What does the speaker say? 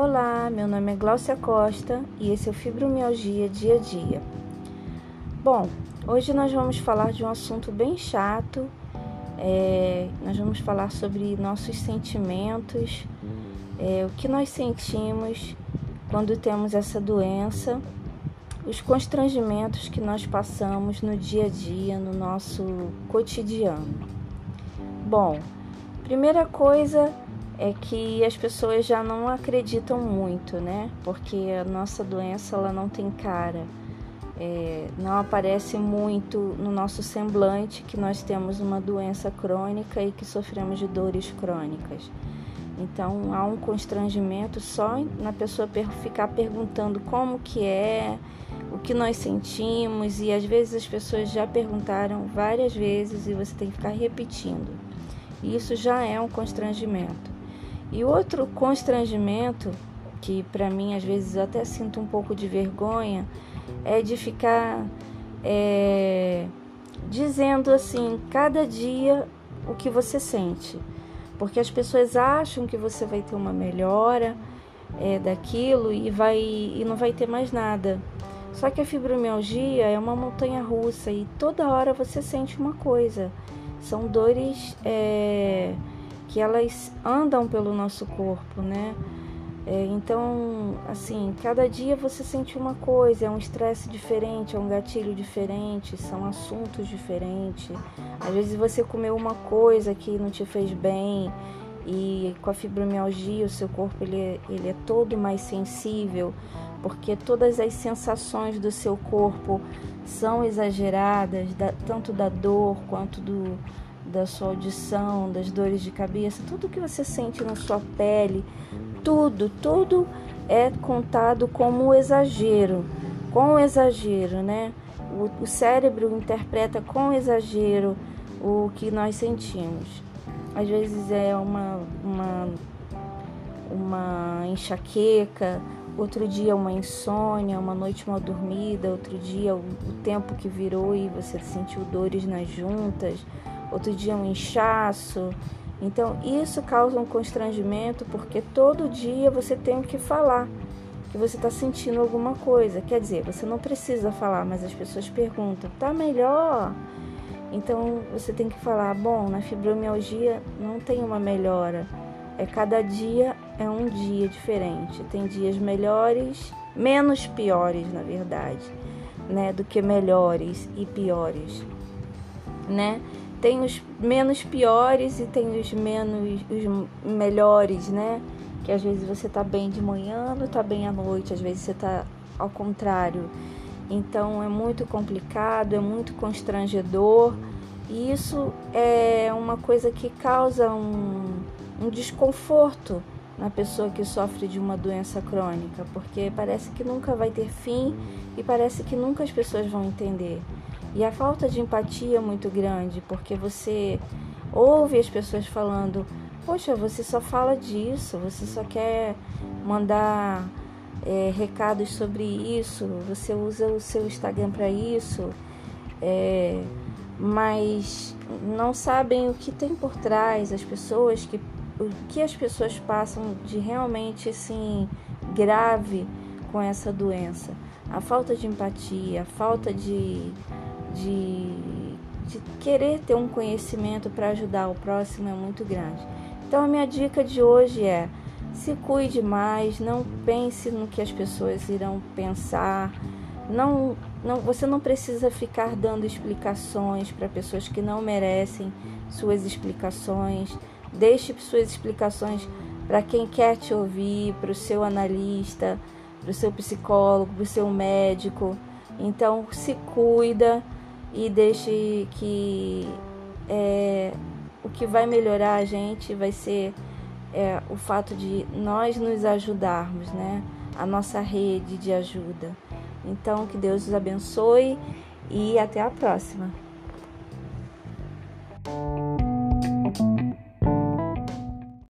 Olá, meu nome é Glaucia Costa e esse é o Fibromialgia Dia a Dia. Bom, hoje nós vamos falar de um assunto bem chato. É, nós vamos falar sobre nossos sentimentos, é, o que nós sentimos quando temos essa doença, os constrangimentos que nós passamos no dia a dia, no nosso cotidiano. Bom, primeira coisa é que as pessoas já não acreditam muito, né? Porque a nossa doença ela não tem cara, é, não aparece muito no nosso semblante que nós temos uma doença crônica e que sofremos de dores crônicas. Então há um constrangimento só na pessoa ficar perguntando como que é, o que nós sentimos e às vezes as pessoas já perguntaram várias vezes e você tem que ficar repetindo. Isso já é um constrangimento. E outro constrangimento, que para mim às vezes eu até sinto um pouco de vergonha, é de ficar é, dizendo assim, cada dia o que você sente. Porque as pessoas acham que você vai ter uma melhora é, daquilo e, vai, e não vai ter mais nada. Só que a fibromialgia é uma montanha russa e toda hora você sente uma coisa. São dores. É, que elas andam pelo nosso corpo, né? É, então, assim, cada dia você sente uma coisa, é um estresse diferente, é um gatilho diferente, são assuntos diferentes. Às vezes você comeu uma coisa que não te fez bem e com a fibromialgia o seu corpo ele é, ele é todo mais sensível, porque todas as sensações do seu corpo são exageradas, da, tanto da dor quanto do, da sua audição, das dores de cabeça, tudo que você sente na sua pele, tudo, tudo é contado como exagero, com exagero, né? O, o cérebro interpreta com exagero o que nós sentimos. Às vezes é uma, uma, uma enxaqueca, outro dia uma insônia, uma noite mal dormida, outro dia o, tempo que virou e você sentiu dores nas juntas, outro dia um inchaço. Então, isso causa um constrangimento porque todo dia você tem que falar que você está sentindo alguma coisa. Quer dizer, você não precisa falar, mas as pessoas perguntam: tá melhor? Então, você tem que falar: bom, na fibromialgia não tem uma melhora. É cada dia é um dia diferente. Tem dias melhores, menos piores, na verdade, né, do que melhores e piores, né? tem os menos piores e tem os menos os melhores, né? Que às vezes você tá bem de manhã, não tá bem à noite, às vezes você tá ao contrário. Então é muito complicado, é muito constrangedor. E isso é uma coisa que causa um, um desconforto na pessoa que sofre de uma doença crônica, porque parece que nunca vai ter fim e parece que nunca as pessoas vão entender. E a falta de empatia é muito grande, porque você ouve as pessoas falando: Poxa, você só fala disso, você só quer mandar é, recados sobre isso, você usa o seu Instagram para isso, é, mas não sabem o que tem por trás, as pessoas que o que as pessoas passam de realmente assim grave com essa doença. A falta de empatia, a falta de de, de querer ter um conhecimento para ajudar o próximo é muito grande. Então, a minha dica de hoje é: se cuide mais, não pense no que as pessoas irão pensar. Não, não, você não precisa ficar dando explicações para pessoas que não merecem suas explicações. Deixe suas explicações para quem quer te ouvir, para o seu analista, para o seu psicólogo, para o seu médico. Então, se cuida e deixe que é, o que vai melhorar a gente vai ser é, o fato de nós nos ajudarmos, né? A nossa rede de ajuda. Então, que Deus os abençoe e até a próxima.